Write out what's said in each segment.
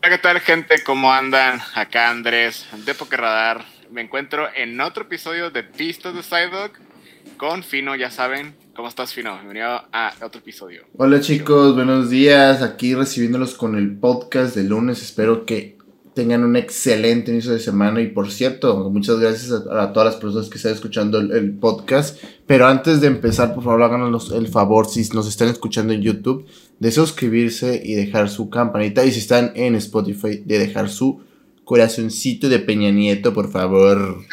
Hola, ¿qué tal, gente? ¿Cómo andan? Acá Andrés, de Radar. Me encuentro en otro episodio de Pistas de Sidewalk con Fino, ya saben. ¿Cómo estás, Fino? Bienvenido a otro episodio. Hola, chicos, buenos días. Aquí recibiéndolos con el podcast de lunes. Espero que tengan un excelente inicio de semana y por cierto, muchas gracias a, todas las personas que están escuchando el, podcast. Pero antes de empezar, por favor, háganos el favor, si nos están escuchando en YouTube, de suscribirse y dejar su campanita. Y si están en Spotify, de dejar su corazoncito de Peña Nieto, por favor.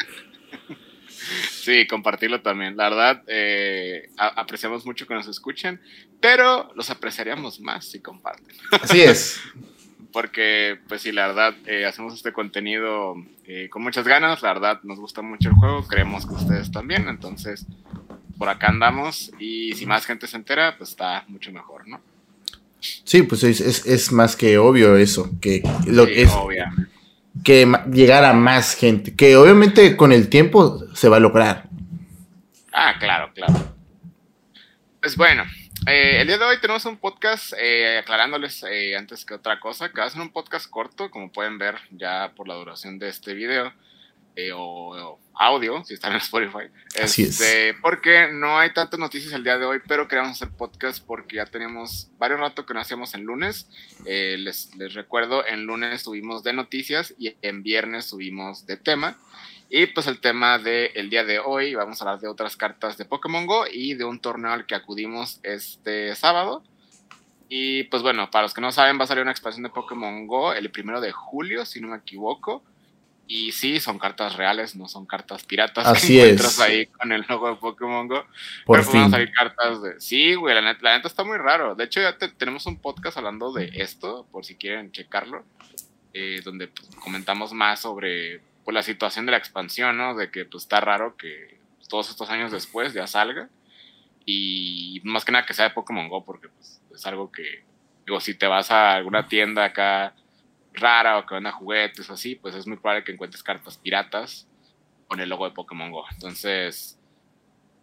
Sí, compartirlo también. La verdad, eh, apreciamos mucho que nos escuchen, pero los apreciaríamos más si comparten. Así es. porque pues sí, la verdad, eh, hacemos este contenido eh, con muchas ganas, la verdad nos gusta mucho el juego, creemos que ustedes también, entonces por acá andamos y si más gente se entera, pues está mucho mejor, ¿no? Sí, pues es, más que obvio eso, que lo es que llegar a más gente, que obviamente con el tiempo se va a lograr. Ah, claro, claro. Pues bueno, eh, el día de hoy tenemos un podcast eh, aclarándoles eh, antes que otra cosa, que va a ser un podcast corto, como pueden ver ya por la duración de este video, o, audio, si están en Spotify. Así es. Este, porque no hay tantas noticias el día de hoy, pero queríamos hacer podcast porque ya tenemos varios rato que no hacíamos en lunes. les, les recuerdo, en lunes subimos de noticias y en viernes subimos de tema. Y pues el tema del día de hoy, vamos a hablar de otras cartas de Pokémon Go y de un torneo al que acudimos este sábado. Y pues bueno, para los que no saben, va a salir una expansión de Pokémon Go el primero de julio, si no me equivoco. Y sí, son cartas reales, no son cartas piratas Así que encuentras ahí con el logo de Pokémon Go. Por Pero fin. salir cartas de. Sí, güey, la neta, la neta está muy raro. De hecho, ya tenemos un podcast hablando de esto, por si quieren checarlo, eh, donde pues, comentamos más sobre pues la situación de la expansión, ¿no? De que pues está raro que todos estos años después ya salga. Y más que nada que sea de Pokémon Go, porque pues es algo que, digo, si te vas a alguna tienda acá rara o que venda juguetes o así, pues es muy probable que encuentres cartas piratas con el logo de Pokémon Go. Entonces,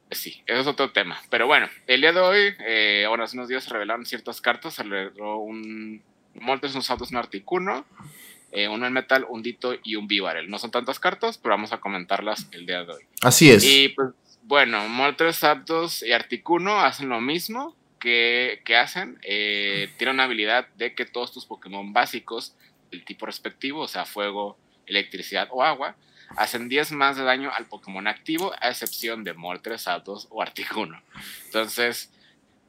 pues sí, eso es otro tema. Pero bueno, el día de hoy, eh, bueno, hace unos días se revelaron ciertas cartas, se reveló un Moltres, un Saltos, un Articuno, eh, uno en metal, un dito y un Vivarel. No son tantas cartas, pero vamos a comentarlas el día de hoy. Así es. Y pues, bueno, Moltres, Aptos y Articuno hacen lo mismo que, hacen. Eh, tienen una habilidad de que todos tus Pokémon básicos, del tipo respectivo, o sea, fuego, electricidad o agua, hacen 10 más de daño al Pokémon activo, a excepción de Moltres, Aptos o Articuno. Entonces,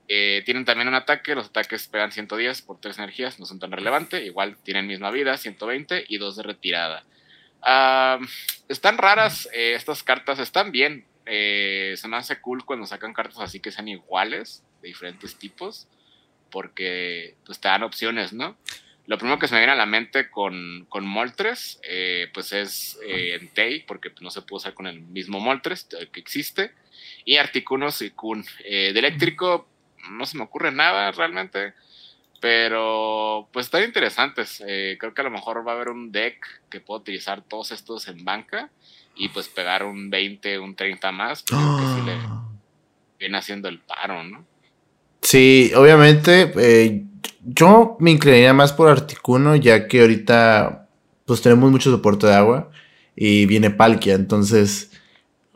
eh, tienen también un ataque, los ataques pegan 110 por 3 energías, no son tan relevantes, igual tienen misma vida, 120 y 2 de retirada. están raras eh, estas cartas, están bien. Eh, se me hace cool cuando sacan cartas así que sean iguales, de diferentes tipos, porque pues, te dan opciones, ¿no? Lo primero que se me viene a la mente con, con Moltres, pues es Entei, porque no se puede usar con el mismo Moltres que existe, y Articuno y Kun. de eléctrico, no se me ocurre nada realmente. Pero pues están interesantes. Eh, creo que a lo mejor va a haber un deck que pueda utilizar todos estos en banca y pues pegar un 20, un 30 más. Creo que le ah. viene haciendo el paro, ¿no? Sí, obviamente eh, yo me inclinaría más por Articuno ya que ahorita pues tenemos mucho soporte de agua y viene Palkia, entonces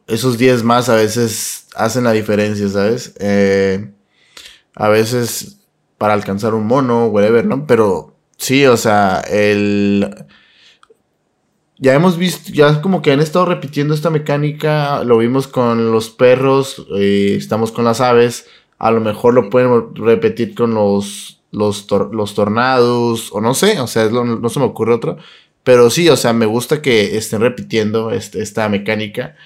esos 10 más a veces hacen la diferencia, ¿sabes? Eh, a veces para alcanzar un mono, whatever, ¿no? Pero sí, o sea, el... Ya hemos visto, ya como que han estado repitiendo esta mecánica, lo vimos con los perros, eh, estamos con las aves, a lo mejor lo pueden repetir con los, los, los tornados, o no sé, o sea, no se me ocurre otro, pero sí, o sea, me gusta que estén repitiendo este, esta mecánica.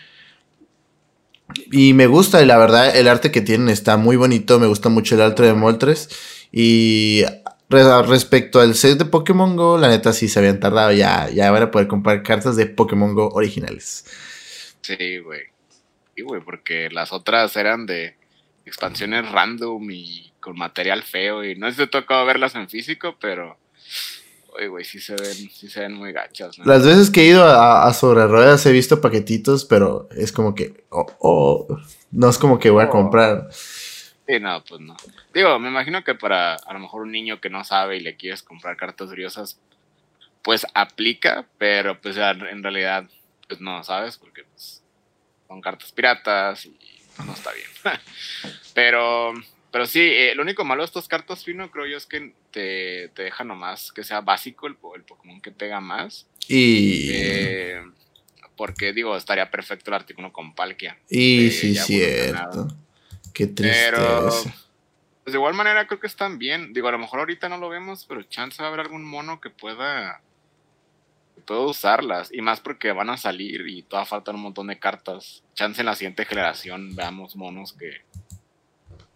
Y me gusta, y la verdad, el arte que tienen está muy bonito. Me gusta mucho el arte de Moltres. Y respecto al set de Pokémon Go, la neta sí se habían tardado. Ya, ya van a poder comprar cartas de Pokémon Go originales. Sí, güey. Sí, güey, porque las otras eran de expansiones random y con material feo. Y no te tocado verlas en físico, pero Oye, güey, sí se ven, sí se ven muy gachas. ¿no? Las veces que he ido a, sobre ruedas he visto paquetitos, pero es como que, oh, oh, no es como que voy a oh. comprar. Sí, no, pues no. Digo, me imagino que para a lo mejor un niño que no sabe y le quieres comprar cartas briosas, pues aplica, pero pues en realidad pues no, ¿sabes? Porque pues, son cartas piratas y no está bien. pero, pero sí, eh, lo único malo de estas cartas fino creo yo es que te, te deja nomás que sea básico el, el Pokémon que pega más. Y... Eh, porque digo, estaría perfecto el artículo con Palkia. Y sí, cierto. Qué tristeza. Pero, pues de igual manera creo que están bien. Digo, a lo mejor ahorita no lo vemos, pero chance va a haber algún mono que pueda puedo usarlas. Y más porque van a salir y todavía faltan un montón de cartas. Chance en la siguiente generación veamos monos que,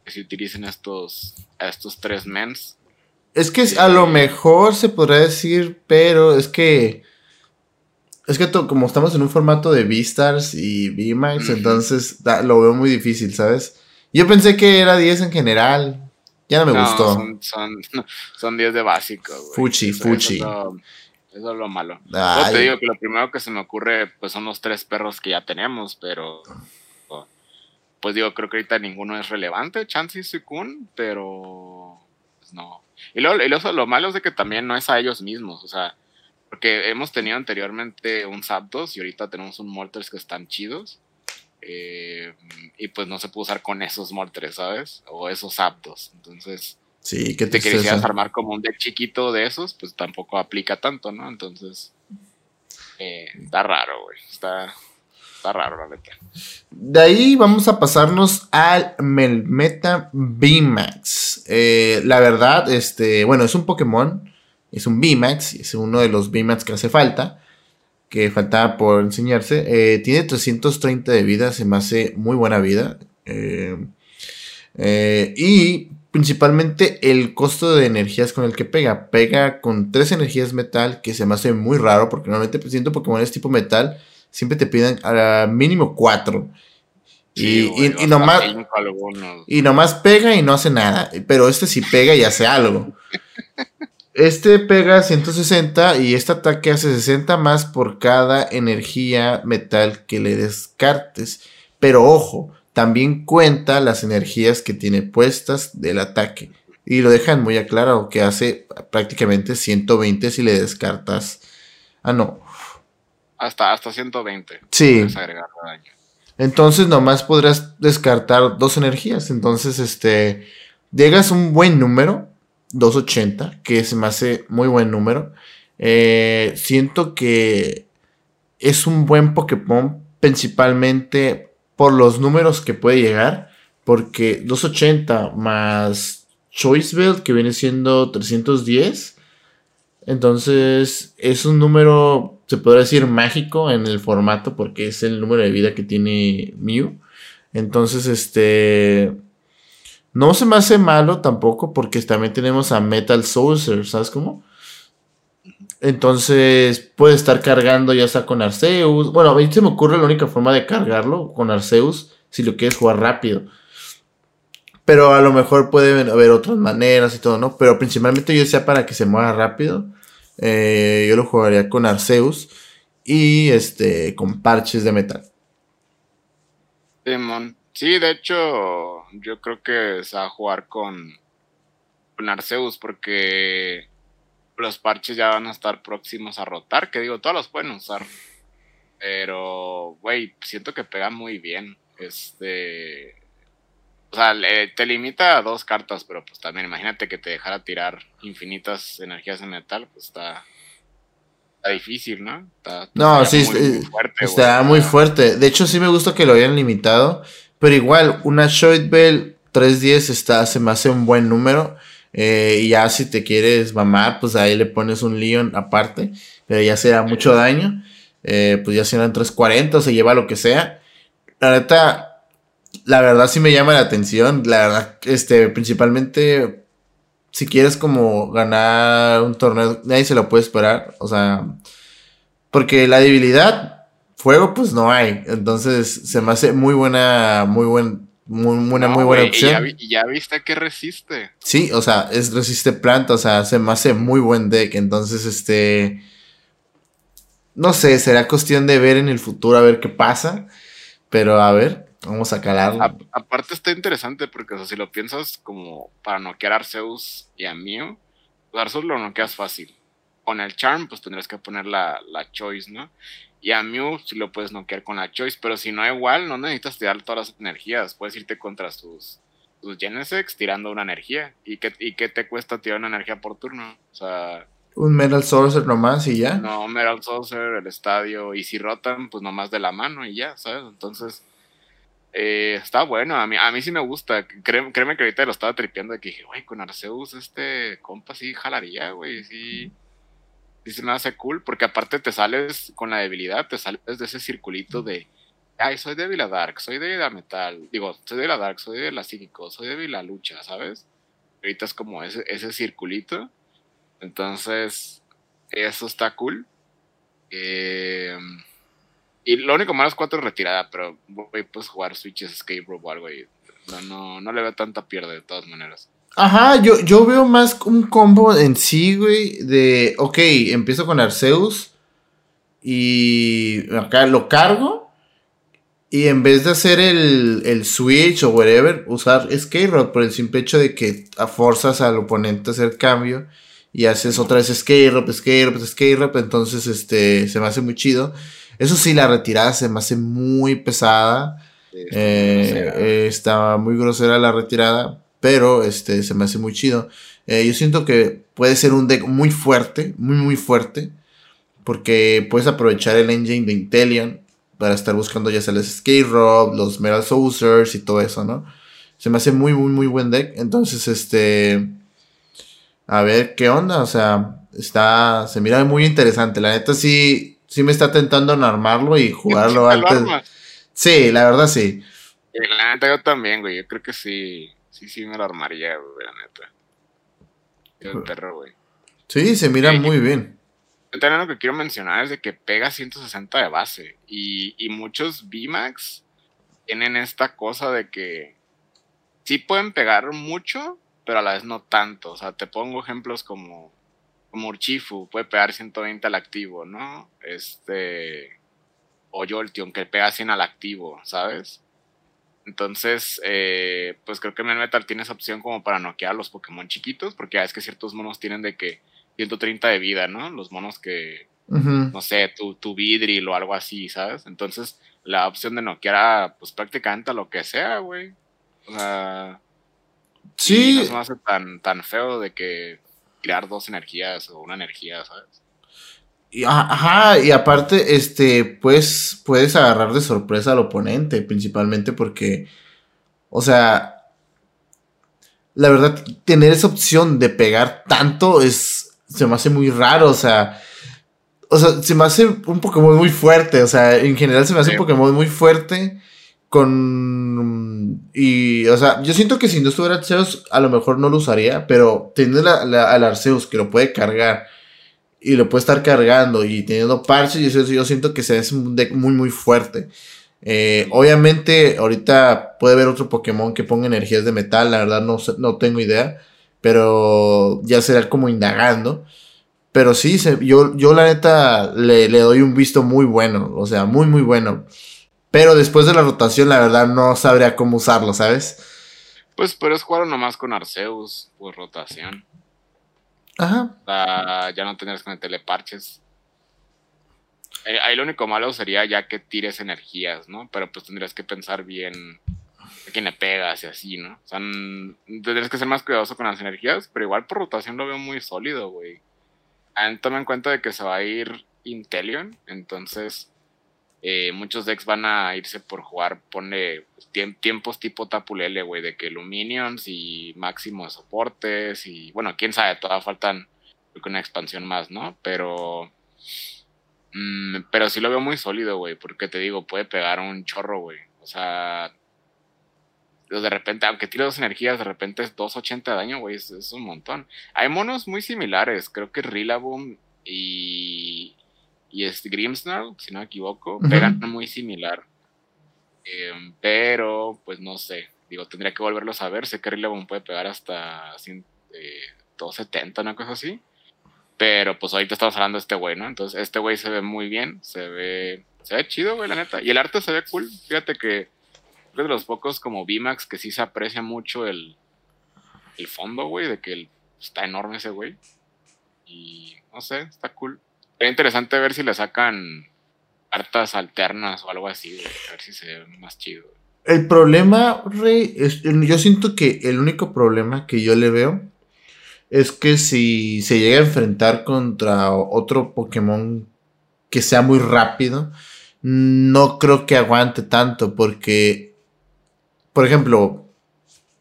que se utilicen estos, estos tres mens. Es que a lo mejor se podrá decir, pero es que. Es que como estamos en un formato de V-Stars y V-Max, entonces lo veo muy difícil, ¿sabes? Yo pensé que era 10 en general. Ya no me gustó. Son, son, son 10 de básico, Fuchi, fuchi. Eso es lo malo. Yo te digo que lo primero que se me ocurre pues son los tres perros que ya tenemos, pero pues digo, creo que ahorita ninguno es relevante, Chansey y Suicune, pero pues no. Y luego, lo malo es de que también no es a ellos mismos, o sea, porque hemos tenido anteriormente un Zapdos y ahorita tenemos un Moltres que están chidos. Eh, y pues no se puede usar con esos Moltres, ¿sabes? O esos Zapdos. Entonces, Sí, que te quisieras armar como un deck chiquito de esos, pues tampoco aplica tanto, ¿no? Entonces, eh, está raro, güey. Está, está raro, la neta. De ahí vamos a pasarnos al Melmeta VMAX. Eh, la verdad, este, bueno, es un Pokémon, es un VMAX, es uno de los VMAX que hace falta, que faltaba por enseñarse. Eh, tiene 330 de vida, se me hace muy buena vida. y principalmente el costo de energías con el que pega. Pega con tres energías metal, que se me hace muy raro, porque normalmente siento Pokémon es tipo metal, siempre te piden a mínimo cuatro. y, y, nomás, y nomás pega y no hace nada. Pero este sí pega y hace algo. Este pega 160 y este ataque hace 60 más por cada energía metal que le descartes. Pero ojo, también cuenta las energías que tiene puestas del ataque. Y lo dejan muy aclarado que hace prácticamente 120 si le descartas. Ah, no. Hasta, hasta 120. Sí. Entonces nomás podrás descartar dos energías. Entonces, este. Llegas un buen número. 280. Que se me hace muy buen número. Eh, siento que es un buen Pokémon. Principalmente por los números que puede llegar, porque 280 más Choice Belt, que viene siendo 310, entonces es un número, se podría decir, mágico en el formato, porque es el número de vida que tiene Mew. Entonces, este... No se me hace malo tampoco, porque también tenemos a Metal Saucer, ¿sabes cómo? Entonces puede estar cargando ya sea con Arceus. Bueno, a mí se me ocurre la única forma de cargarlo con Arceus si lo quieres jugar rápido. Pero a lo mejor puede haber otras maneras y todo, ¿no? Pero principalmente yo decía para que se mueva rápido. Eh, yo lo jugaría con Arceus y este con parches de metal. Sí, de hecho, yo creo que se va a jugar con, con Arceus porque los parches ya van a estar próximos a rotar, que digo, todos los pueden usar. Pero, güey, siento que pega muy bien. Este. O sea, te limita a dos cartas, pero pues también imagínate que te dejara tirar infinitas energías en metal, pues está. Está difícil, ¿no? no, sí, muy, fuerte, está muy fuerte. De hecho, sí me gusta que lo hayan limitado. Pero igual, una Shoit Bell 310 está, se me hace un buen número. Eh, y ya si te quieres mamar, pues ahí le pones un Leon aparte. Pero ya sea mucho daño. Eh, pues ya serán 340 o se lleva lo que sea. La neta, la verdad sí me llama la atención. La verdad, este, principalmente si quieres como ganar un torneo, nadie se lo puede esperar. O sea, porque la debilidad, fuego, pues no hay. Entonces se me hace muy buena, muy buen muy, una muy buena opción. Y ya, viste que resiste. Sí, o sea, es resiste planta, o sea, se me hace muy buen deck. Entonces, este. No sé, será cuestión de ver en el futuro a ver qué pasa. Pero a ver, vamos a calarlo. aparte está interesante porque, o sea, si lo piensas como para noquear a Arceus y a Mew, pues Arceus lo noqueas fácil. con el Charm, pues tendrías que poner la, la Choice, ¿no? Y a Mew sí lo puedes noquear con la Choice, pero si no igual, no necesitas tirar todas las energías. Puedes irte contra sus, sus Genesex tirando una energía. ¿Y qué, ¿Y qué te cuesta tirar una energía por turno? O sea... Un Metal Sorcerer nomás y ya. No, Metal Sorcerer, el estadio. Y si rotan, pues nomás de la mano y ya, ¿sabes? Entonces... Eh, está bueno, a mí, a mí sí me gusta. Créeme, créeme que ahorita lo estaba tripeando de que dije, güey, con Arceus este compa sí jalaría, güey, sí. Sí se me hace cool, porque aparte te sales con la debilidad, te sales de ese circulito de, ay, soy débil a Dark, soy débil a Metal, digo, soy débil a Dark, soy débil a Psíquico, soy débil a Lucha, ¿sabes? Ahorita es como ese, ese circulito. Entonces, eso está cool. Eh, y lo único malo es cuatro retirada, pero voy pues jugar Switches Escape Room o algo y no, no, no le veo tanta pierde de todas maneras. Ajá, yo, yo veo más un combo en sí, güey, de, ok, empiezo con Arceus y acá lo cargo y en vez de hacer el, el switch o whatever, usar Skate Rod por el simple hecho de que forzas al oponente a hacer cambio y haces otra vez Skate Rod, Skate Rod, Skate Rod, entonces este, se me hace muy chido. Eso sí, la retirada se me hace muy pesada. Eh, está muy grosera la retirada, pero este se me hace muy chido. Eh, yo siento que puede ser un deck muy fuerte, muy muy fuerte, porque puedes aprovechar el engine de Intelion para estar buscando ya sea los Skate Rob, los Metal Saucers y todo eso, ¿no? Se me hace muy muy muy buen deck. Entonces, este a ver qué onda, o sea, está se mira muy interesante. La neta sí sí me está tentando en armarlo y jugarlo antes. Sí, la verdad sí. la neta yo también, güey. Yo creo que sí, sí, sí me lo armaría, güey, la neta. Yo perro, güey. Sí, se mira muy bien. También lo que quiero mencionar es de que pega 160 de base. Y, y muchos VMAX tienen esta cosa de que sí pueden pegar mucho, pero a la vez no tanto. O sea, te pongo ejemplos como como Urchifu puede pegar 120 al activo, ¿no? Este. O Jolteon, que pega 100 al activo, ¿sabes? Entonces, eh, pues creo que Metal tiene esa opción como para noquear a los Pokémon chiquitos, porque es que ciertos monos tienen de que 130 de vida, ¿no? Los monos que, no sé, tu, tu Vidril o algo así, ¿sabes? Entonces, la opción de noquear a, pues prácticamente a lo que sea, güey. O sea. Sí. No se me hace tan, tan feo de que crear dos energías o una energía, ¿sabes? Y, ajá, y aparte, este, pues, puedes agarrar de sorpresa al oponente, principalmente porque, o sea, la verdad, tener esa opción de pegar tanto es, se me hace muy raro, o sea, o sea, se me hace un Pokémon muy fuerte, o sea, en general se me hace un Pokémon muy fuerte con... Y, o sea, yo siento que si no estuviera Arceus, a lo mejor no lo usaría, pero teniendo al Arceus que lo puede cargar y lo puede estar cargando y teniendo parches, yo, yo siento que se es un deck muy, muy fuerte. Eh, obviamente, ahorita puede haber otro Pokémon que ponga energías de metal, la verdad no, no tengo idea, pero ya será como indagando. Pero sí, yo, yo la neta le, le doy un visto muy bueno, o sea, muy, muy bueno. Pero después de la rotación, la verdad, no sabría cómo usarlo, ¿sabes? Pues puedes jugar nomás con Arceus por rotación. Ajá. ya no tendrías que meterle parches. Eh, ahí lo único malo sería ya que tires energías, ¿no? Pero pues tendrías que pensar bien a quién le pegas y así, ¿no? O sea, tendrías que ser más cuidadoso con las energías, pero igual por rotación lo veo muy sólido, güey. Toma en cuenta de que se va a ir Intelion, entonces eh, muchos decks van a irse por jugar, pone tiempos tipo Tapulele, güey, de que Luminions y máximo de soportes y bueno, quién sabe, todavía faltan una expansión más, ¿no? Pero mm, pero sí lo veo muy sólido, güey, porque te digo, puede pegar un chorro, güey. O sea, de repente, aunque tire dos energías, de repente es 280 de daño, güey, es, es, un montón. Hay monos muy similares, creo que Rillaboom y y es Grimsnarl, si no me equivoco, pegan muy similar. Em, pero, pues no sé, digo, tendría que volverlos a ver. Sé que Rillaboom puede pegar hasta 270, una cosa así. Pero pues ahorita estamos hablando de este güey, ¿no? Entonces, este güey se ve muy bien, se ve, se ve chido, güey, la neta. Y el arte se ve cool. Fíjate que es de los pocos como VMAX que sí se aprecia mucho el, el fondo, güey, de que está enorme ese güey. Y no sé, está cool. Sería interesante ver si le sacan cartas alternas o algo así, a ver si se ve más chido. El problema, Rey, es, yo siento que el único problema que yo le veo es que si se llega a enfrentar contra otro Pokémon que sea muy rápido, no creo que aguante tanto porque, por ejemplo,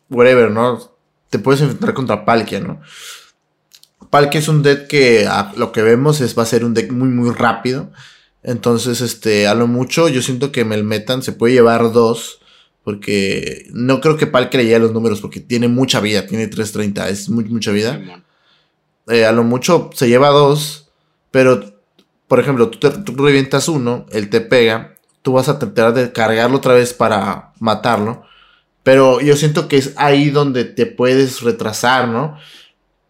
whatever, ¿no? Te puedes enfrentar contra Palkia, ¿no? Palkia es un deck que a lo que vemos es, va a ser un deck muy, muy rápido. Entonces, este, a lo mucho, yo siento que Melmetan se puede llevar dos. Porque no creo que Palkia le llegue a los números porque tiene mucha vida, tiene 330, es mucha vida. Eh, a lo mucho se lleva dos, pero por ejemplo, tú, tú, revientas uno, él te pega, tú vas a tratar de cargarlo otra vez para matarlo. Pero yo siento que es ahí donde te puedes retrasar, ¿no?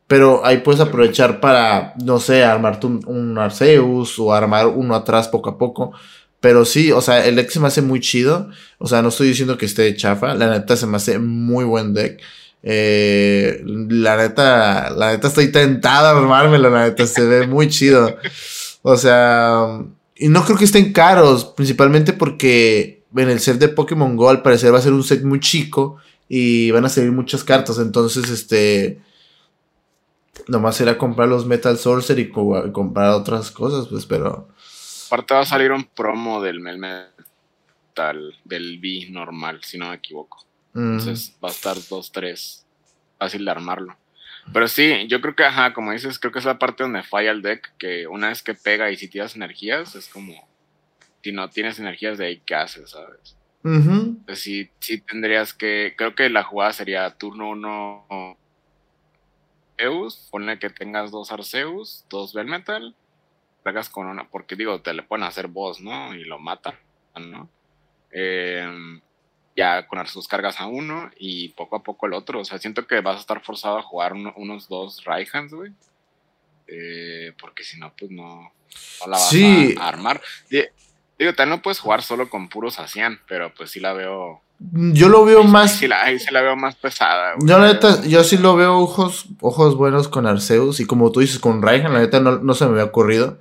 Pero ahí puedes aprovechar para, no sé, armarte un, Arceus o armar uno atrás poco a poco. Pero sí, o sea, el deck se me hace muy chido. O sea, no estoy diciendo que esté de chafa. La neta se me hace muy buen deck. Eh, la neta, la neta estoy tentada a armármelo, la neta se ve muy chido. O sea, y no creo que estén caros, principalmente porque en el set de Pokémon Go al parecer va a ser un set muy chico y van a salir muchas cartas. Entonces, este. Nomás será comprar los Metal Sorcerer y comprar otras cosas, pues, pero. Aparte va a salir un promo del Metal, del B normal, si no me equivoco. Entonces va a estar 2-3. Fácil de armarlo. Pero sí, yo creo que, ajá, como dices, creo que es la parte donde falla el deck, que una vez que pega y si tiras energías, es como, si no tienes energías de ahí, ¿qué haces, sabes? Uh sí, sí tendrías que, creo que la jugada sería turno 1 Eus, ponle que tengas dos Arceus, dos Belmetal, pegas con una, porque digo, te le pueden hacer boss, ¿no? Y lo matan, ¿no? Eh, ya con sus cargas a uno y poco a poco el otro. O sea, siento que vas a estar forzado a jugar unos dos Raihands, güey. Eh, porque si no, pues no, la vas a, armar. Digo, también no puedes jugar solo con puros Asian, pero pues sí la veo. Yo lo veo más. Sí la, ahí sí la veo más pesada. Yo, la neta, yo sí lo veo ojos, ojos buenos con Arceus. Y como tú dices, con Raihan, la neta no, no se me había ocurrido.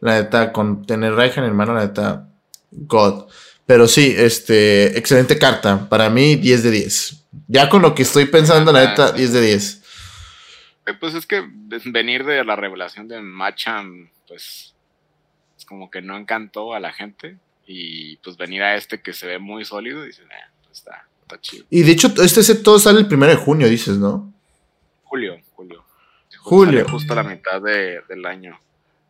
La neta, con tener Raihan en mano, la neta, God. Pero sí, este, excelente carta. Para mí, 10 de 10. Ya con lo que estoy pensando, la neta, 10 de 10. Eh, pues es que venir de la revelación de Machan, pues es como que no encantó a la gente. Y pues venir a este que se ve muy sólido, dices, eh, pues está, está chido. Y de hecho, este set todo sale el 1 de junio, dices, ¿no? Julio, julio. Julio. Justo a la mitad del año.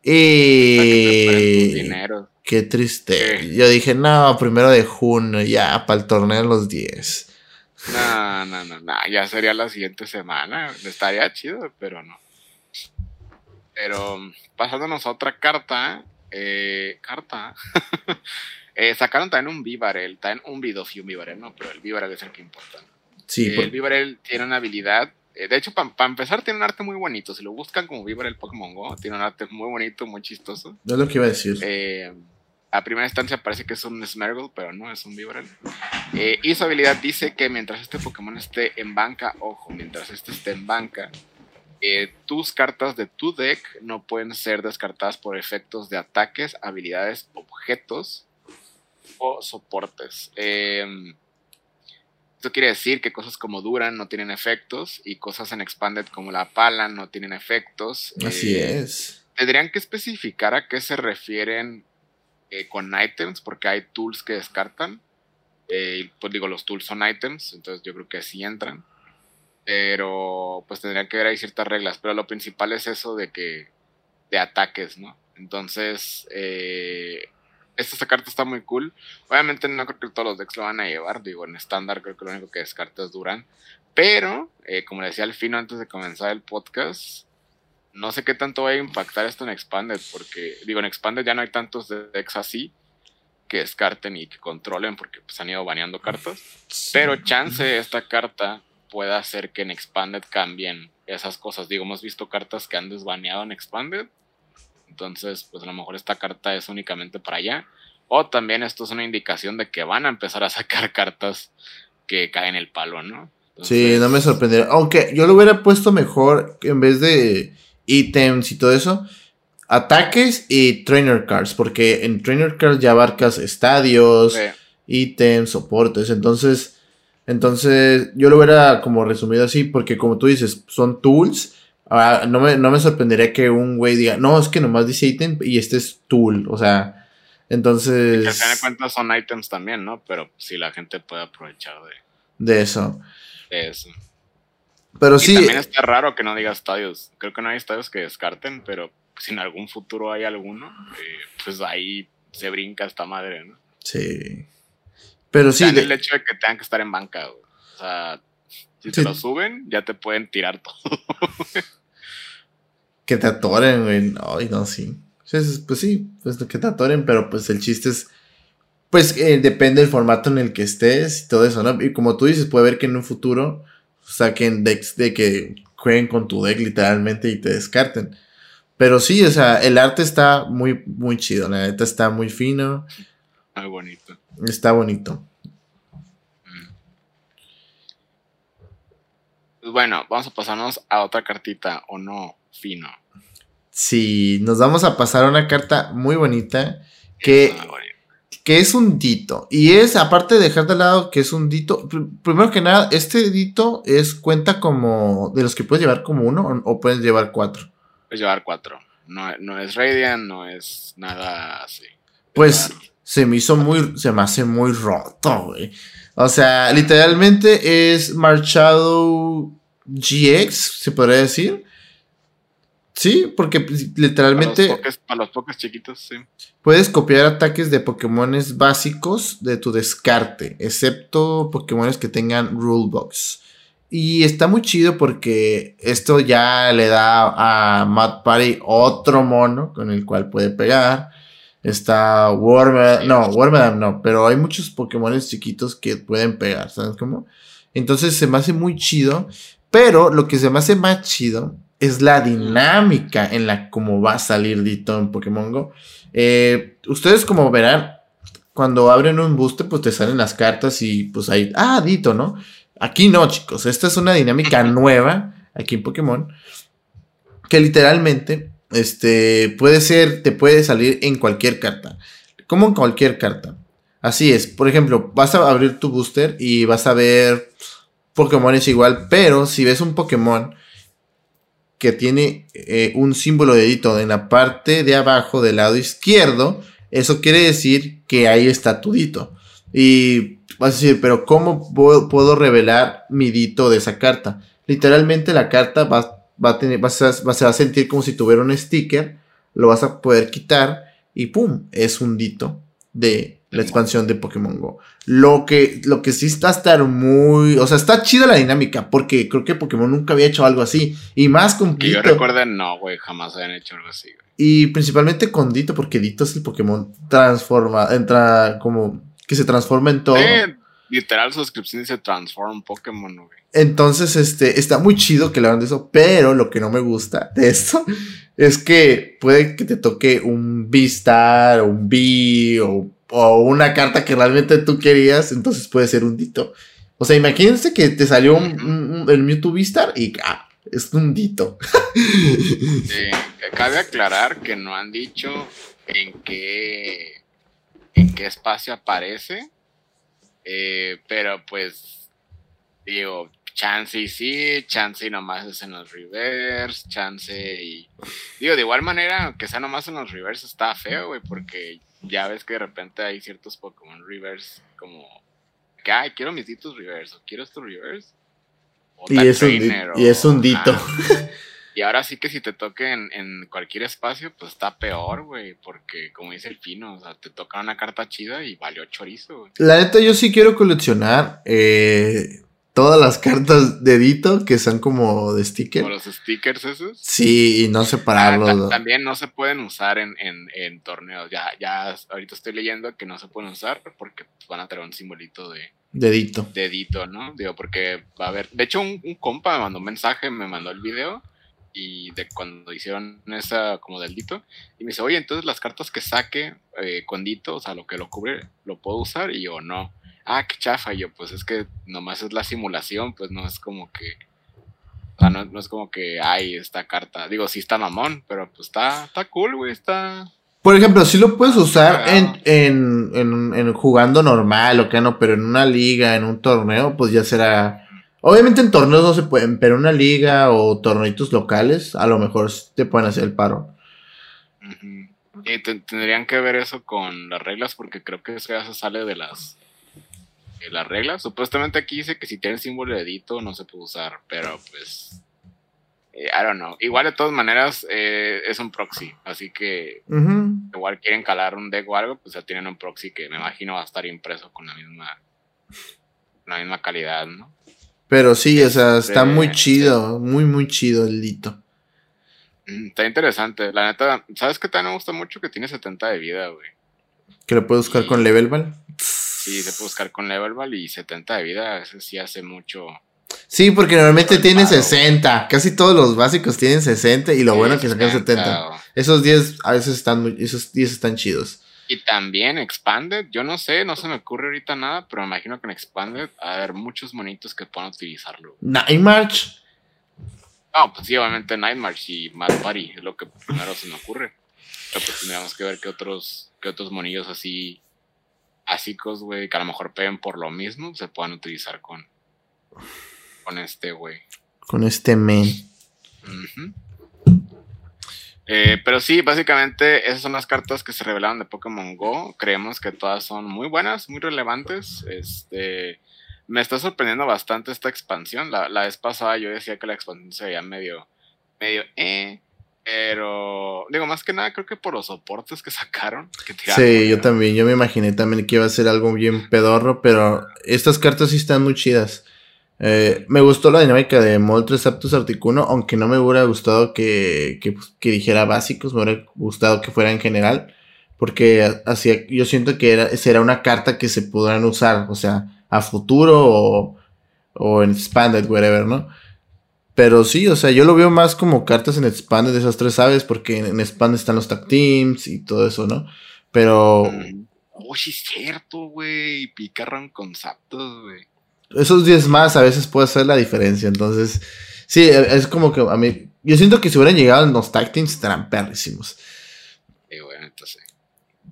Y... Dinero. Qué triste. Yo dije, no, primero de junio, ya, para el torneo de los 10. No, no, no, no, ya sería la siguiente semana. Estaría chido, pero no. Pero pasándonos a otra carta, eh, carta. eh, sacaron también un Vivarel, también un Bidofy, un Vivarel, no, pero el Vivarel es el que importa. Sí, eh, El Vivarel tiene una habilidad eh, de hecho, para empezar, tiene un arte muy bonito. Si lo buscan como Vivar el Pokémon Go, tiene un arte muy bonito, muy chistoso. No es lo que iba a decir. A primera instancia parece que es un Smergle, pero no, es un Vibrel. Eh, y su habilidad dice que mientras este Pokémon esté en banca, ojo, mientras este esté en banca, eh, tus cartas de tu deck no pueden ser descartadas por efectos de ataques, habilidades, objetos o soportes. Eh, esto quiere decir que cosas como Duran no tienen efectos y cosas en Expanded como la Pala no tienen efectos. Así es. Tendrían que especificar a qué se refieren eh, con items, porque hay tools que descartan. Eh, pues digo, los tools son items, entonces yo creo que sí entran. Pero pues tendrían que ver ahí ciertas reglas. Pero lo principal es eso de que. de ataques, ¿no? Entonces. Eh, esta carta está muy cool. Obviamente no creo que todos los decks lo van a llevar. Digo, en estándar creo que lo único que descarta es Duran. Pero, como le decía al fin antes de comenzar el podcast, no sé qué tanto va a impactar esto en Expanded, porque digo, en Expanded ya no hay tantos decks así que descarten y que controlen, porque pues han ido baneando cartas. Pero chance esta carta pueda hacer que en Expanded cambien esas cosas. Digo, hemos visto cartas que han desbaneado en Expanded. Entonces, pues a lo mejor esta carta es únicamente para allá. O también esto es una indicación de que van a empezar a sacar cartas que caen el palo, ¿no? sí, no me sorprendería. Aunque yo lo hubiera puesto mejor en vez de ítems y todo eso. Ataques y trainer cards, porque en trainer cards ya abarcas estadios, ítems, soportes. Entonces, entonces yo lo hubiera como resumido así, porque como tú dices, son tools. Ah, no, me, no me sorprendería que un güey diga, no, es que nomás dice ítem y este es tool. O sea, entonces. Que se de cuenta son items también, ¿no? Pero si la gente puede aprovechar de. De eso. De eso. Pero y sí. También está raro que no diga estadios. Creo que no hay estadios que descarten, pero si en algún futuro hay alguno, eh, pues ahí se brinca esta madre, ¿no? Sí. Pero sí. El hecho de que tengan que estar en banca, O sea, si te lo suben, ya te pueden tirar todo. que te atoren, güey. Ay, no, sí. Pues sí, pues que te atoren, pero pues el chiste es. Pues eh, depende del formato en el que estés y todo eso, ¿no? Y como tú dices, puede ver que en un futuro saquen decks de que jueguen con tu deck literalmente y te descarten. Pero sí, o sea, el arte está muy, muy chido, la neta está muy fino. Muy bonito. Está bonito. Pues bueno, vamos a pasarnos a otra cartita, ¿o no? Fino. Sí, nos vamos a pasar a una carta muy bonita que, que es un dito. Y es, aparte de dejar de lado que es un dito, primero que nada, este dito es cuenta como de los que puedes llevar como uno o, puedes llevar cuatro. Puedes llevar cuatro. No, no es Radiant, no es nada así. Pues se me hizo muy, se me hace muy roto, güey. O sea, literalmente es Marchado GX, se podría decir. Sí, porque literalmente. Para los, pokés, chiquitos, sí. Puedes copiar ataques de Pokémones básicos de tu descarte, excepto Pokémones que tengan Rulebox. Y está muy chido porque esto ya le da a Matt Party otro mono con el cual puede pegar. Está Wormadam, no, Wormadam no, pero hay muchos Pokémon chiquitos que pueden pegar, ¿sabes cómo? Entonces se me hace muy chido, pero lo que se me hace más chido es la dinámica en la cómo va a salir Dito en Pokémon Go. Eh, ustedes como verán, cuando abren un booster, pues te salen las cartas y pues ahí, ah, Dito, ¿no? Aquí no, chicos, esta es una dinámica nueva aquí en Pokémon, que literalmente este, puede ser, te puede salir en cualquier carta. Como en cualquier carta. Así es. Por ejemplo, vas a abrir tu booster y vas a ver Pokémon es igual, pero si ves un Pokémon que tiene eh, un símbolo de dedito en la parte de abajo del lado izquierdo, eso quiere decir que ahí está tu dito. Y vas a decir, pero ¿cómo puedo, puedo revelar mi dito de esa carta? Literalmente la carta va, va a tener, vas a, vas a sentir como si tuviera un sticker, lo vas a poder quitar y ¡pum! Es un dito de la expansión de Pokémon Go. Lo que, lo que sí está estar muy. O sea, está chida la dinámica. Porque creo que Pokémon nunca había hecho algo así. Y más con Que yo recuerde, no, güey. Jamás habían hecho algo así, Y principalmente con Dito, porque Dito es el Pokémon transforma. Entra como. Que se transforma en todo. Literal, suscripción se transforma en Pokémon, güey. Entonces, este, está muy chido que le hagan de eso, pero lo que no me gusta de esto es que puede que te toque un V-Star o un B o, una carta que realmente tú querías, entonces puede ser un Dito. O sea, imagínense que te salió un, el Mewtwo V-Star y ah, es un Dito. sí, cabe aclarar que no han dicho en qué, en qué espacio aparece, eh, pero pues digo, chance y sí, chance y nomás es en los reverse, chance y... Digo, de igual manera, que sea nomás en los reverse está feo, güey, porque ya ves que de repente hay ciertos Pokémon reverse como... Que, ay, quiero mis ditos reverse, o quiero estos reverse. y, es un, y es un dito. y ahora sí que si te toque en, cualquier espacio, pues está peor, güey, porque como dice el Pino, o sea, te toca una carta chida y valió chorizo, güey. La neta, yo sí quiero coleccionar eh, todas las cartas de Dito que son como de sticker. Como los stickers esos. Sí, y no separarlos. Ah, también no se pueden usar en, torneos. Ya, ya ahorita estoy leyendo que no se pueden usar porque van a tener un simbolito de. Dedito. Dedito, ¿no? Digo, porque va a haber. De hecho, un, compa me mandó un mensaje, me mandó el video y de cuando hicieron esa como del dito y me dice, oye, entonces las cartas que saque eh, con dito, o sea, lo que lo cubre, ¿lo puedo usar? Y yo, no ah, qué chafa. yo, pues es que nomás es la simulación, pues no es como que. sea, no, no es como que hay esta carta. Digo, sí está mamón, pero pues está, está cool, güey. Está. Por ejemplo, sí lo puedes usar en, en, en, en jugando normal o que no, pero en una liga, en un torneo, pues ya será. Obviamente en torneos no se pueden, pero en una liga o torneitos locales, a lo mejor te pueden hacer el paro. Y te- tendrían que ver eso con las reglas, porque creo que eso ya se sale de las de las reglas. Supuestamente aquí dice que si tiene el símbolo de edito no se puede usar, pero pues. eh, I don't know. Igual de todas maneras eh, es un proxy, así que igual quieren calar un deck o algo, pues ya tienen un proxy que me imagino va a estar impreso con la misma, la misma calidad, ¿no? Pero sí, o sea, está muy chido, muy, muy chido el Lito. Mm, Está interesante. La neta, ¿sabes qué también me gusta mucho? Que tiene 70 de vida, güey. Que lo puedes buscar con Levelball. Sí, se puede buscar con Levelball y 70 de vida, eso sí hace mucho. Sí, porque normalmente tiene claro. 60. Casi todos los básicos tienen 60 y lo bueno es que sacan 70, 70. o- Esos 10 a veces están muy, esos 10 están chidos. Y también Expanded, yo no sé, no se me ocurre ahorita nada, pero me imagino que en Expanded va a haber muchos monitos que puedan utilizarlo. Night March. No, pues sí, obviamente Nightmarch y Mad Party es lo que primero se me ocurre. Pero pues tendríamos que ver qué otros, qué otros monillos así básicos, güey, que a lo mejor peguen por lo mismo, se puedan utilizar con, con este, güey. Con este men. Ujú. Eh, pero sí, básicamente esas son las cartas que se revelaron de Pokémon Go. Creemos que todas son muy buenas, muy relevantes. Este, me está sorprendiendo bastante esta expansión. La, la vez pasada yo decía que la expansión se veía medio, medio, eh, pero digo más que nada creo que por los soportes que sacaron. Que tiraron Sí, yo también. Yo me imaginé también que iba a ser algo bien pedorro, pero estas cartas sí están muy chidas. Eh, me gustó la dinámica de Moltres Aptus Articuno, aunque no me hubiera gustado que, pues, que dijera básicos, me hubiera gustado que fuera en general, porque hacía, yo siento que era, será una carta que se podrán usar, o sea, a futuro o, en Expanded, whatever, ¿no? Pero sí, o sea, yo lo veo más como cartas en Expanded de esas tres aves, porque en, Expanded están los tag teams y todo eso, ¿no? Pero. Oh, sí es cierto, güey. Picarran con Zapdos, güey. Esos 10 más a veces puede hacer la diferencia. Entonces, sí, e, es como que a mí. Yo siento que si hubieran llegado en los tag teams estarán perrísimos. Sí, güey, entonces.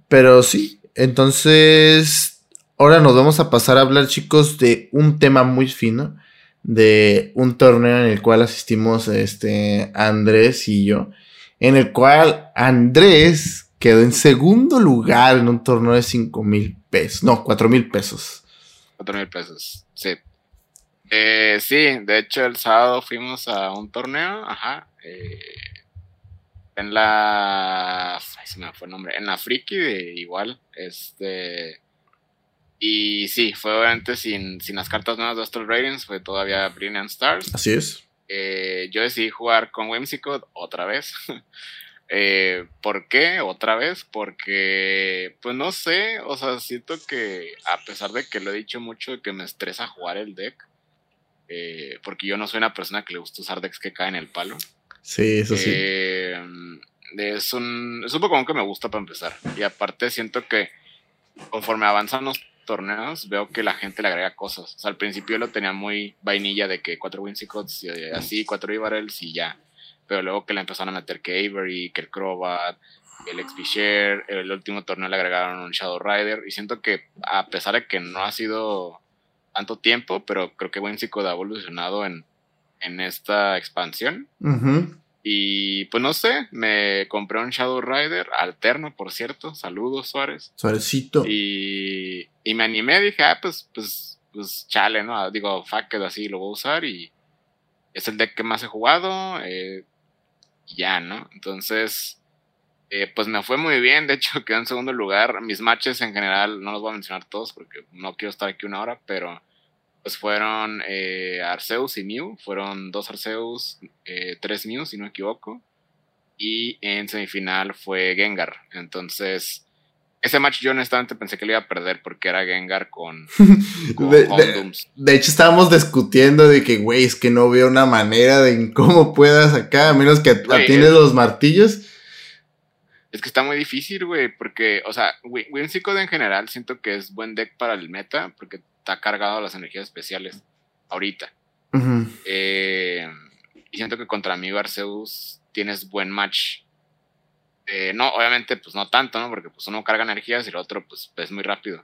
Pero sí, entonces. Ahora nos vamos a pasar a hablar, chicos, de un tema muy fino. De un torneo en el cual asistimos este, Andrés y yo. En el cual Andrés quedó en segundo lugar en un torneo de 5 mil pesos. No, 4 mil pesos. Cuatro mil pesos, sí. Eh, sí, de hecho el sábado fuimos a un torneo, ajá. eh, en la... Ay, se me fue el nombre. En la Friki, de, igual. Este... Y sí, fue obviamente sin, sin las cartas nuevas de Astral Ratings, fue todavía Brilliant Stars. Así es. Eh, yo decidí jugar con Whimsicott otra vez. Eh, ¿Por qué? Otra vez, porque, pues no sé, o sea, siento que a pesar de que lo he dicho mucho, de que me estresa jugar el deck, eh, porque yo no soy una persona que le gusta usar decks que caen en el palo. Sí, eso sí. Eh, es, un, es un Pokémon que me gusta para empezar. Y aparte siento que conforme avanzan los torneos, veo que la gente le agrega cosas. O sea, al principio lo tenía muy vainilla de que cuatro eh, así, cuatro Ibarels y ya. Pero luego que le empezaron a meter que Avery, que el Crobat, el Xbishare, el último torneo le agregaron un Shadow Rider. Y siento que a pesar de que no ha sido tanto tiempo, pero creo que Whimsicott ha evolucionado en, en esta expansión. Ujú. Y pues no sé, me compré un Shadow Rider alterno, por cierto. Saludos, Suárez. Suavecito. Y, y me animé, dije, ah, pues, pues, pues chale, ¿no? Digo, fuck it, así lo voy a usar y es el deck que más he jugado. eh, ya, ¿no? Entonces, eh, pues me fue muy bien. De hecho, quedé en segundo lugar. Mis matches en general, no los voy a mencionar todos porque no quiero estar aquí una hora, pero pues fueron eh, Arceus y Mew. Fueron dos Arceus, eh, tres Mew, si no me equivoco. Y en semifinal fue Gengar. Entonces, ese match yo honestamente pensé que lo iba a perder porque era Gengar con, con De, de- hecho, estábamos discutiendo de que, güey, es que no veo una manera de en cómo puedas acá, a menos que Güey, atiendes es- los martillos. Es que está muy difícil, güey, porque, o sea, Wi- Whimsicott en general siento que es buen deck para el meta porque está cargado a las energías especiales ahorita. Eh, y Y siento que contra mí, Arceus, tienes buen match. Eh, no, obviamente, pues no tanto, ¿no? Porque pues uno carga energías y el otro, pues es muy rápido.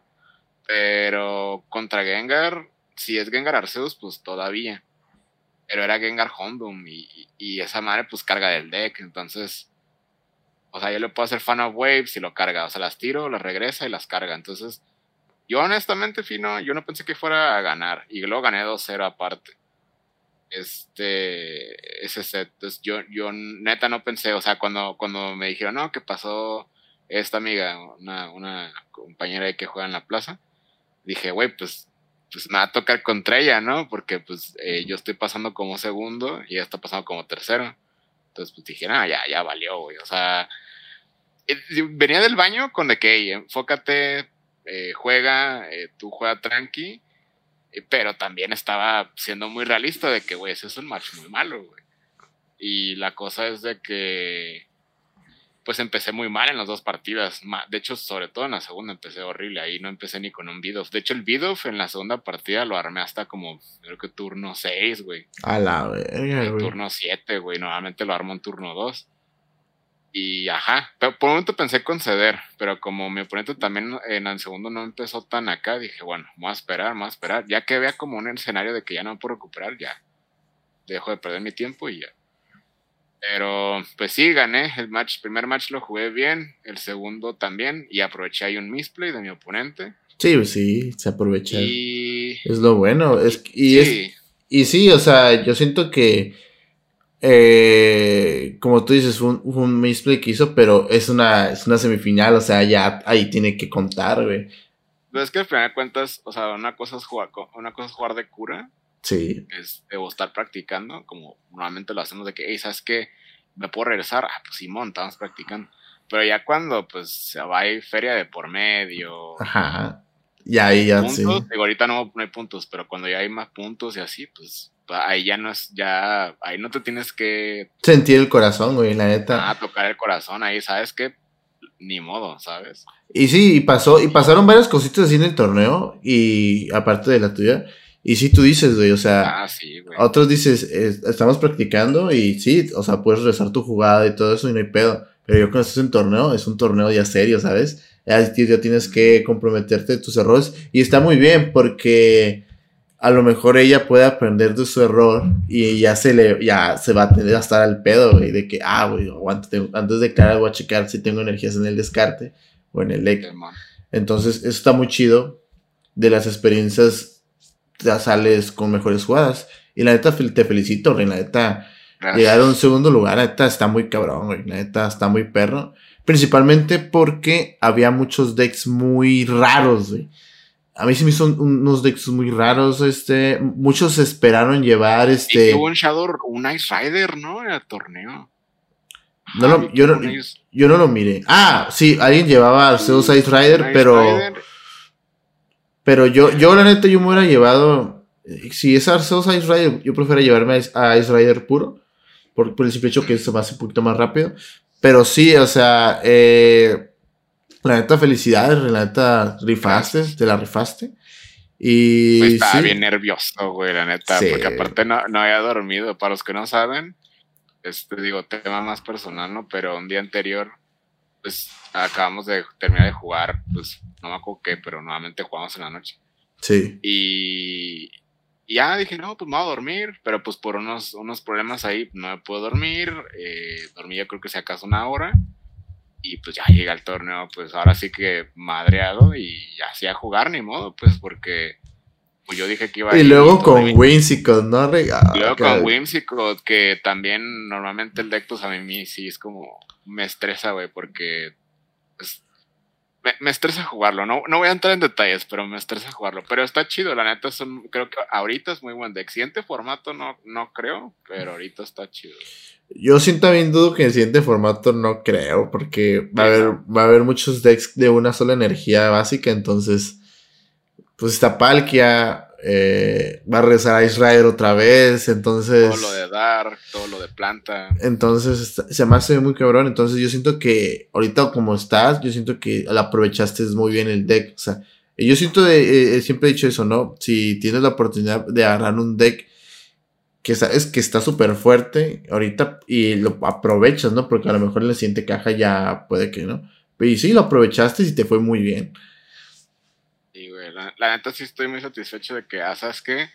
Pero contra Gengar, si es Gengar Arceus, pues todavía. Pero era Gengar Hondoom y, y, esa madre, pues carga del deck. Entonces, o sea, yo le puedo hacer fan of waves y lo carga. O sea, las tiro, las regresa y las carga. Entonces, yo honestamente, Fino, yo no pensé que fuera a ganar. Y luego gané 2-0 aparte. Este, ese set. Entonces, yo, yo neta no pensé, o sea, cuando, cuando me dijeron, no, que pasó esta amiga, una, una compañera que juega en la plaza, dije, güey, pues, pues me va a tocar contra ella, ¿no? Porque pues eh, yo estoy pasando como segundo y ella está pasando como tercero. Entonces, pues dije, no, ya, ya valió, güey. O sea, eh, venía del baño con de que, enfócate, eh, juega, tú juega tranqui, pero también estaba siendo muy realista de que, güey, ese es un match muy malo, güey. Y la cosa es de que, pues empecé muy mal en las dos partidas. De hecho, sobre todo en la segunda empecé horrible. Ahí no empecé ni con un Bidoff. De hecho, el Bidoff en la segunda partida lo armé hasta como, creo que turno 6, güey. A la verga, güey. Turno 7, güey. Normalmente lo armo en turno 2. Y ajá, pero por un momento pensé conceder, pero como mi oponente también en el segundo no empezó tan acá, dije, bueno, vamos a esperar, vamos a esperar. Ya que vea como un escenario de que ya no puedo recuperar, ya dejo de perder mi tiempo y ya. Pero pues sí, gané el match. Primer match lo jugué bien, el segundo también, y aproveché ahí un misplay de mi oponente. Sí, pues sí, se aprovecha. Y... Es lo bueno. Es, y, sí. y sí, o sea, yo siento que eh, como tú dices, fue un, misplay que hizo, pero es una, es una semifinal, o sea, ya ahí tiene que contar, güey. Pero es que al final de cuentas, o sea, una cosa es jugar, una cosa es jugar de cura. Sí. Es, debo estar practicando, como normalmente lo hacemos de que, hey, ¿sabes qué? ¿Me puedo regresar? Ah, pues Simón, estamos practicando. Pero ya cuando, pues, se va a ir feria de por medio. Ajá. Y ahí ya sí. Digo, ahorita no, no hay puntos, pero cuando ya hay más puntos y así, pues ahí ya no es, ya, ahí no te tienes que... Sentir el corazón, güey, la neta. Ah, tocar el corazón, ahí sabes que ni modo, ¿sabes? Y sí, y pasó, y pasaron varias cositas así en el torneo, y aparte de la tuya, y sí tú dices, güey, o sea, ah, sí, güey. otros dices, estamos practicando, y sí, o sea, puedes rezar tu jugada y todo eso, y no hay pedo, pero yo cuando estás en torneo, es un torneo ya serio, ¿sabes? Ya, ya tienes que comprometerte de tus errores, y está muy bien, porque a lo mejor ella puede aprender de su error y ya se le ya se va a tener a estar al pedo, güey, de que, ah, güey, antes de declarar voy a checar si tengo energías en el descarte o en el deck. Entonces, eso está muy chido. De las experiencias ya sales con mejores jugadas. Y la neta te felicito, güey, la neta. Llegar a un segundo lugar, la neta está muy cabrón, güey. La neta está muy perro. Principalmente porque había muchos decks muy raros, güey. A mí sí me hizo unos decks muy raros, este, muchos esperaron llevar este... Y un Shadow, un Ice Rider, ¿no? En el torneo. No lo, yo, no, yo, no, lo miré. Ah, sí, alguien llevaba Arceus Ice Rider, pero... Pero yo, yo la neta, yo me hubiera llevado... Si es Arceus Ice Rider, yo prefiero llevarme a Ice Rider puro. Por, por el simple hecho que se me hace un poquito más rápido. Pero sí, o sea, eh, la neta, felicidades, la neta, rifaste, te la rifaste. Y. Pues estaba bien nervioso, güey, la neta, porque aparte no, no había dormido. Para los que no saben, este, digo, tema más personal, ¿no? Pero un día anterior, pues acabamos de terminar de jugar, pues no me acuerdo qué, pero nuevamente jugamos en la noche. Sí. Y, ya dije, no, pues me voy a dormir, pero pues por unos, unos problemas ahí no me puedo dormir. Eh, dormí yo creo que si acaso una hora y pues ya llega el torneo, pues ahora sí que madreado y así a jugar, ni modo, pues porque pues yo dije que iba a Y luego con Whimsicott, ¿no? luego con Whimsicott, que también normalmente el deck, pues a mí sí es como, me estresa, güey, porque me, estresa jugarlo. No, no voy a entrar en detalles, pero me estresa jugarlo. Pero está chido, la neta, son, creo que ahorita es muy buen deck. Siguiente formato no, no creo, pero ahorita está chido. Yo siento también dudo que en el siguiente formato no creo, porque va a haber, va a haber muchos decks de una sola energía básica, entonces, pues está Palkia, eh, va a regresar a Israel otra vez, entonces... Todo lo de Dark, todo lo de planta. Entonces, se me hace muy cabrón, entonces yo siento que ahorita como estás, yo siento que la aprovechaste muy bien el deck, o sea, yo siento de, eh, siempre he dicho eso, ¿no? Si tienes la oportunidad de agarrar un deck que sabes que está súper fuerte ahorita y lo aprovechas, ¿no? Porque a lo mejor en la siguiente caja ya puede que no. Y sí, lo aprovechaste y te fue muy bien. La, neta sí estoy muy satisfecho de que, ah, ¿sabes qué?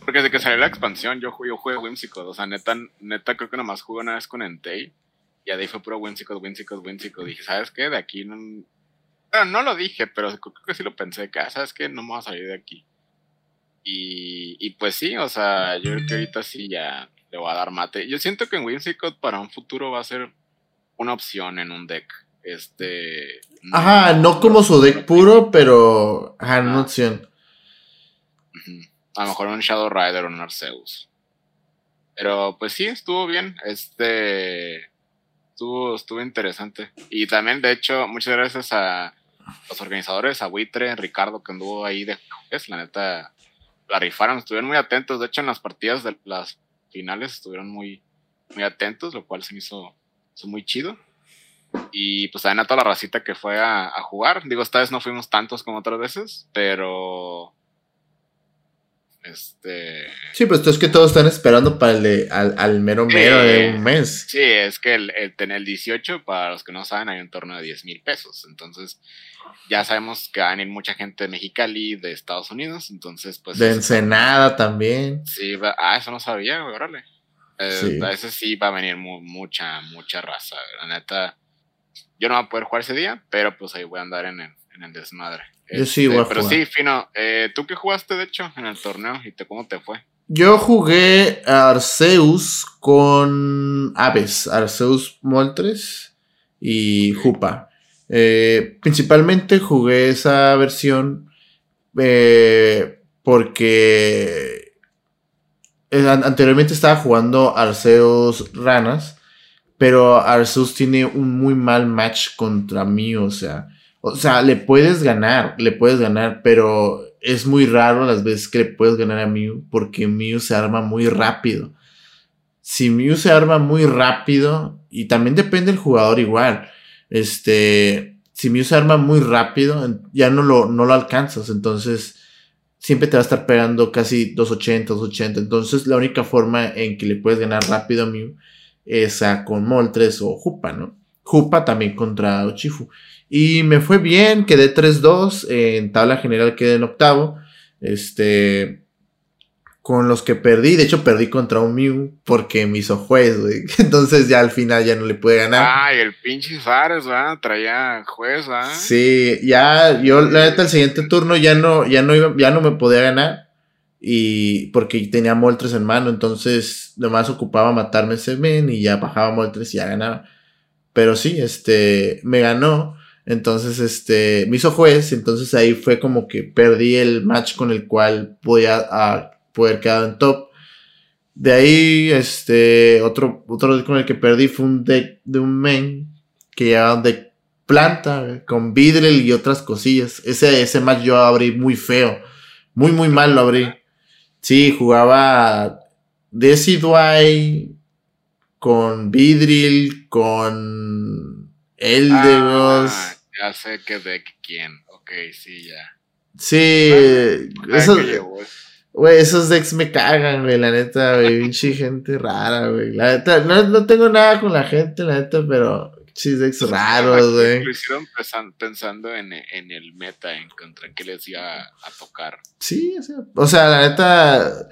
Porque desde que salió la expansión yo, yo jugué Whimsicott, o sea, neta, neta creo que nomás jugué una vez con Entei. Y ahí fue puro Whimsicott, Whimsicott, Whimsicott. Dije, ¿sabes qué? De aquí no... No lo dije, pero creo que sí lo pensé, que, ah, ¿sabes qué? No me voy a salir de aquí. Y, y pues sí, o sea, yo creo que ahorita sí ya le voy a dar mate. Yo siento que en Whimsicott para un futuro va a ser una opción en un deck. Este. Ajá, no como su deck puro, pero. Ajá, una opción. A lo mejor un Shadow Rider o un Arceus. Pero pues sí, estuvo bien. Este. Estuvo, estuvo interesante. Y también, de hecho, muchas gracias a los organizadores, a Buitre, Ricardo, que anduvo ahí de juez. La neta, la rifaron, estuvieron muy atentos. De hecho, en las partidas de las finales estuvieron muy, muy atentos, lo cual se me hizo, muy chido. Y pues también a toda la racita que fue a, a, jugar. Digo, esta vez no fuimos tantos como otras veces, pero este. Sí, pues es que todos están esperando para el al, mero mero de un mes. Sí, es que el, el, el 18, para los que no saben, hay un torneo de 10 mil pesos. Entonces, ya sabemos que va a venir mucha gente de Mexicali, de Estados Unidos. Entonces, pues. De Ensenada también. Sí, ah, eso no sabía, órale. Eh, A ese sí va a venir mucha, mucha raza. La neta, yo no voy a poder jugar ese día, pero pues ahí voy a andar en el, en el desmadre. Yo sí voy a Pero sí, Fino, eh, ¿tú qué jugaste de hecho en el torneo y te, cómo te fue? Yo jugué Arceus con Aves, Arceus Moltres y Jupa. Eh, principalmente jugué esa versión eh, porque anteriormente estaba jugando Arceus Ranas, pero Arceus tiene un muy mal match contra mí, o sea, o sea, le puedes ganar, le puedes ganar, pero es muy raro las veces que le puedes ganar a Mew porque Mew se arma muy rápido. Si Mew se arma muy rápido, y también depende del jugador igual, este, si Mew se arma muy rápido, ya no lo, no lo alcanzas, entonces siempre te va a estar pegando casi 280, 280. Entonces la única forma en que le puedes ganar rápido a Mew es a con Moltres o Jupa, ¿no? Jupa también contra Uchifu. Y me fue bien, quedé 3-2, en tabla general quedé en octavo. Este, con los que perdí, de hecho perdí contra un Mew porque me hizo juez, güey. Entonces ya al final ya no le pude ganar. Ay, el pinche Fares, ¿verdad? Traía juez, ¿verdad? Sí, ya, yo la neta el siguiente turno ya no, ya no iba, ya no me podía ganar. Y porque tenía Moltres en mano, entonces nomás ocupaba matarme ese men y ya bajaba Moltres y ya ganaba. Pero sí, este, me ganó. Entonces, este, me hizo juez, entonces ahí fue como que perdí el match con el cual podía ah, poder quedar en top. De ahí, este, otro, otro con el que perdí fue un deck de un main que llevaba deck planta con Vidrel y otras cosillas. Ese, ese match yo abrí muy feo. Muy, muy mal lo abrí. Sí, jugaba Decidueye con Vidril, con Eldegoss. Ah, ya sé que de quién. Ok, sí, ya. Sí, esos, güey, esos decks me cagan, güey, la neta, güey, pinche gente rara, güey. La neta, no, no, tengo nada con la gente, la neta, pero pinches decks raros, güey. Lo hicieron pensando en, en, el meta, en contra qué les iba a tocar. Sí, o sea, o sea la neta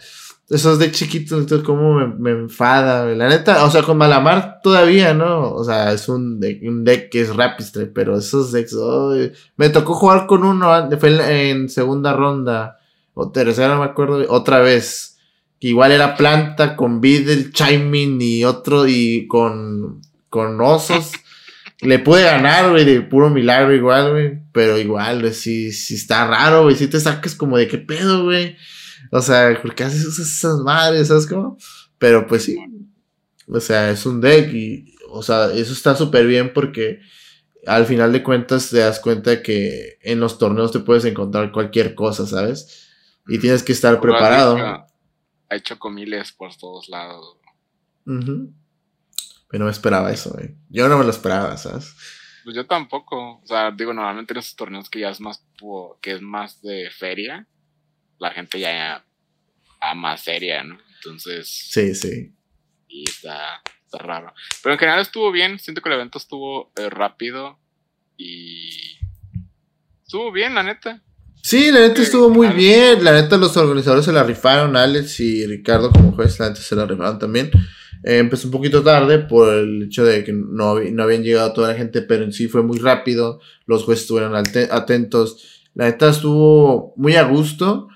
esos de chiquitos, entonces como me, me, enfada, la neta, o sea, con Malamar todavía, ¿no? O sea, es un deck, un deck que es Rapistre, pero esos decks, me tocó jugar con uno, fue en, segunda ronda, o tercera, no me acuerdo, otra vez, que igual era planta con Beedle, Chiming y otro, y con, con osos. Le pude ganar, güey, de puro milagro igual, güey. Pero igual, güey, sí, sí está raro, güey. Si te sacas como de qué pedo, güey. O sea, ¿por qué haces esas madres? ¿Sabes cómo? Pero pues sí. O sea, es un deck y, o sea, eso está súper bien porque al final de cuentas te das cuenta que en los torneos te puedes encontrar cualquier cosa, ¿sabes? Y tienes que estar preparado. Hay chocomiles por todos lados. Pero no me esperaba eso, güey. Yo no me lo esperaba, ¿sabes? Pues yo tampoco. O sea, digo, normalmente en esos torneos que ya es más, que es más de feria, la gente ya, a más seria, ¿no? Entonces. Sí, sí. Y está, está raro. Pero en general estuvo bien. Siento que el evento estuvo eh, rápido. Y. Estuvo bien, la neta. Sí, la neta estuvo muy bien. La neta, los organizadores se la rifaron. Alex y Ricardo, como juez, la neta se la rifaron también. Eh, empezó un poquito tarde por el hecho de que no, no habían llegado toda la gente, pero en sí fue muy rápido. Los jueces estuvieron atentos. La neta estuvo muy a gusto.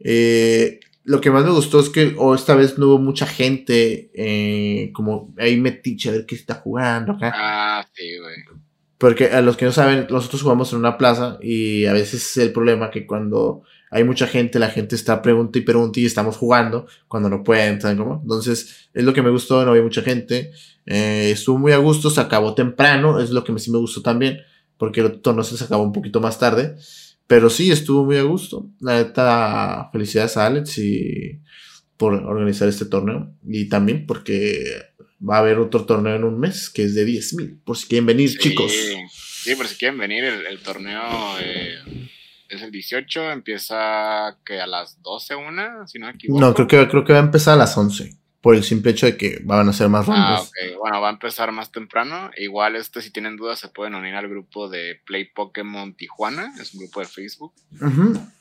Eh, lo que más me gustó es que oh, esta vez no hubo mucha gente, eh, como ahí metiche a ver qué está jugando acá. Ah, sí, güey. Porque a los que no saben, nosotros jugamos en una plaza y a veces es el problema que cuando hay mucha gente, la gente está pregunta y pregunta y estamos jugando cuando no pueden, ¿saben cómo? Entonces, es lo que me gustó, no había mucha gente. Eh, estuvo muy a gusto, se acabó temprano, es lo que sí me gustó también, porque el torneo se acabó un poquito más tarde. Pero sí, estuvo muy a gusto. La neta, felicidades a Alex y por organizar este torneo. Y también porque va a haber otro torneo en un mes que es de 10 mil. Por si quieren venir, chicos. Sí, por si quieren venir, el, torneo eh, es el 18, empieza que a las 12, una, si no me equivoco. No, creo que, creo que va a empezar a las 11 por el simple hecho de que van a ser más rondas. Ah, ok. Bueno, va a empezar más temprano. Igual, este, si tienen dudas, se pueden unir al grupo de Play Pokémon Tijuana. Es un grupo de Facebook.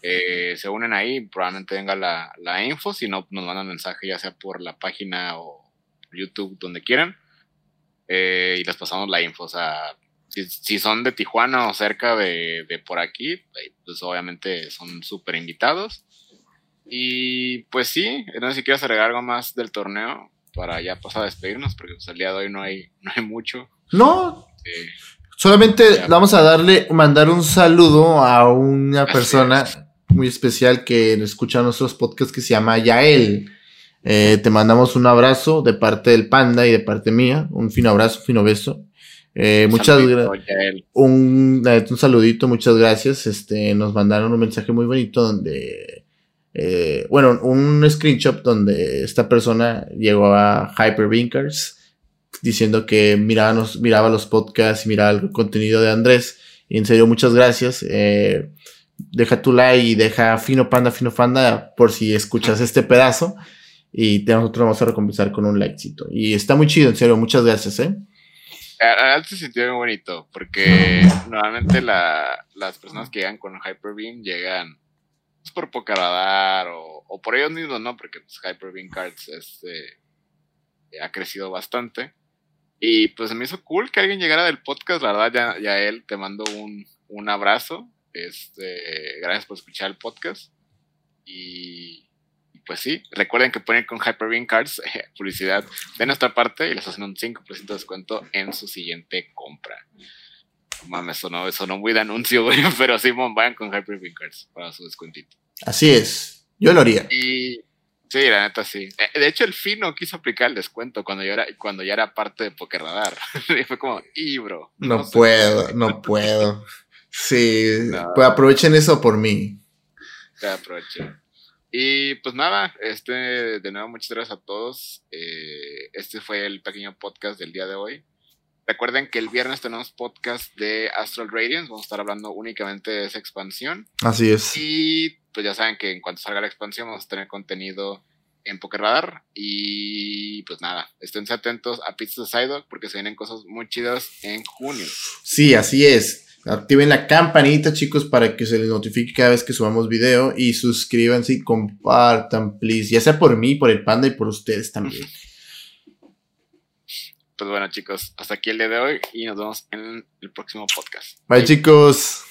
Eh, se unen ahí, probablemente venga la, la, info. Si no, nos mandan mensaje ya sea por la página o YouTube, donde quieran. Eh, y les pasamos la info. O sea, si, si son de Tijuana o cerca de, de por aquí, pues obviamente son súper invitados. Y pues sí, no sé si quieres agregar algo más del torneo para ya pasar a despedirnos, porque pues, el día de hoy no hay, no hay mucho. No. Solamente vamos a darle, mandar un saludo a una persona muy especial que escucha nuestros podcasts que se llama Yael. Eh, te mandamos un abrazo de parte del panda y de parte mía. Un fino abrazo, un fino beso. Eh, muchas gracias. Un, un saludito, muchas gracias. Este, nos mandaron un mensaje muy bonito donde eh, bueno, un screenshot donde esta persona llegó a Hypervinkers diciendo que miraba, miraba los podcasts y miraba el contenido de Andrés. Y en serio, muchas gracias. Eh, deja tu like y deja Fino Panda, Fino Panda por si escuchas este pedazo. Y nosotros vamos a recompensar con un likecito. Y está muy chido, en serio, muchas gracias, ¿eh? Se sintió muy bonito porque normalmente las personas que llegan con Hyperbeam llegan pues, por Pocaradar o, o por ellos mismos, ¿no? Porque pues, Hyper Beam Cards este, ha crecido bastante. Y pues se me hizo cool que alguien llegara del podcast, la verdad, ya, ya él te mando un, un abrazo. Este, gracias por escuchar el podcast. Y, pues sí, recuerden que ponen con Hyper Beam Cards publicidad de nuestra parte y les hacen un 5% de descuento en su siguiente compra. Mames, sonó, sonó muy de anuncio, güey, pero Simon, vayan con Hyper Cards para su descuentito. Así es, yo lo haría. Y sí, la neta sí. Eh, de hecho, el Fino quiso aplicar el descuento cuando, yo era, cuando ya era parte de Poker Radar. y fue como, y bro. No, puedo, no puedo. Sí, pues aprovechen eso por mí. Sí, aprovechen. Y pues nada, este, de nuevo, muchas gracias a todos. Eh, este fue el pequeño podcast del día de hoy. Recuerden que el viernes tenemos podcast de Astral Radiance. Vamos a estar hablando únicamente de esa expansión. Así es. Y pues ya saben que en cuanto salga la expansión vamos a tener contenido en Poker Radar. Y pues nada, esténse atentos a Pizza de Psyduck porque se vienen cosas muy chidas en junio. Sí, así es. Activen la campanita, chicos, para que se les notifique cada vez que subamos video. Y suscríbanse y compartan, please. Ya sea por mí, por el panda y por ustedes también. Pues bueno, chicos, hasta aquí el día de hoy y nos vemos en el próximo podcast. Bye. chicos.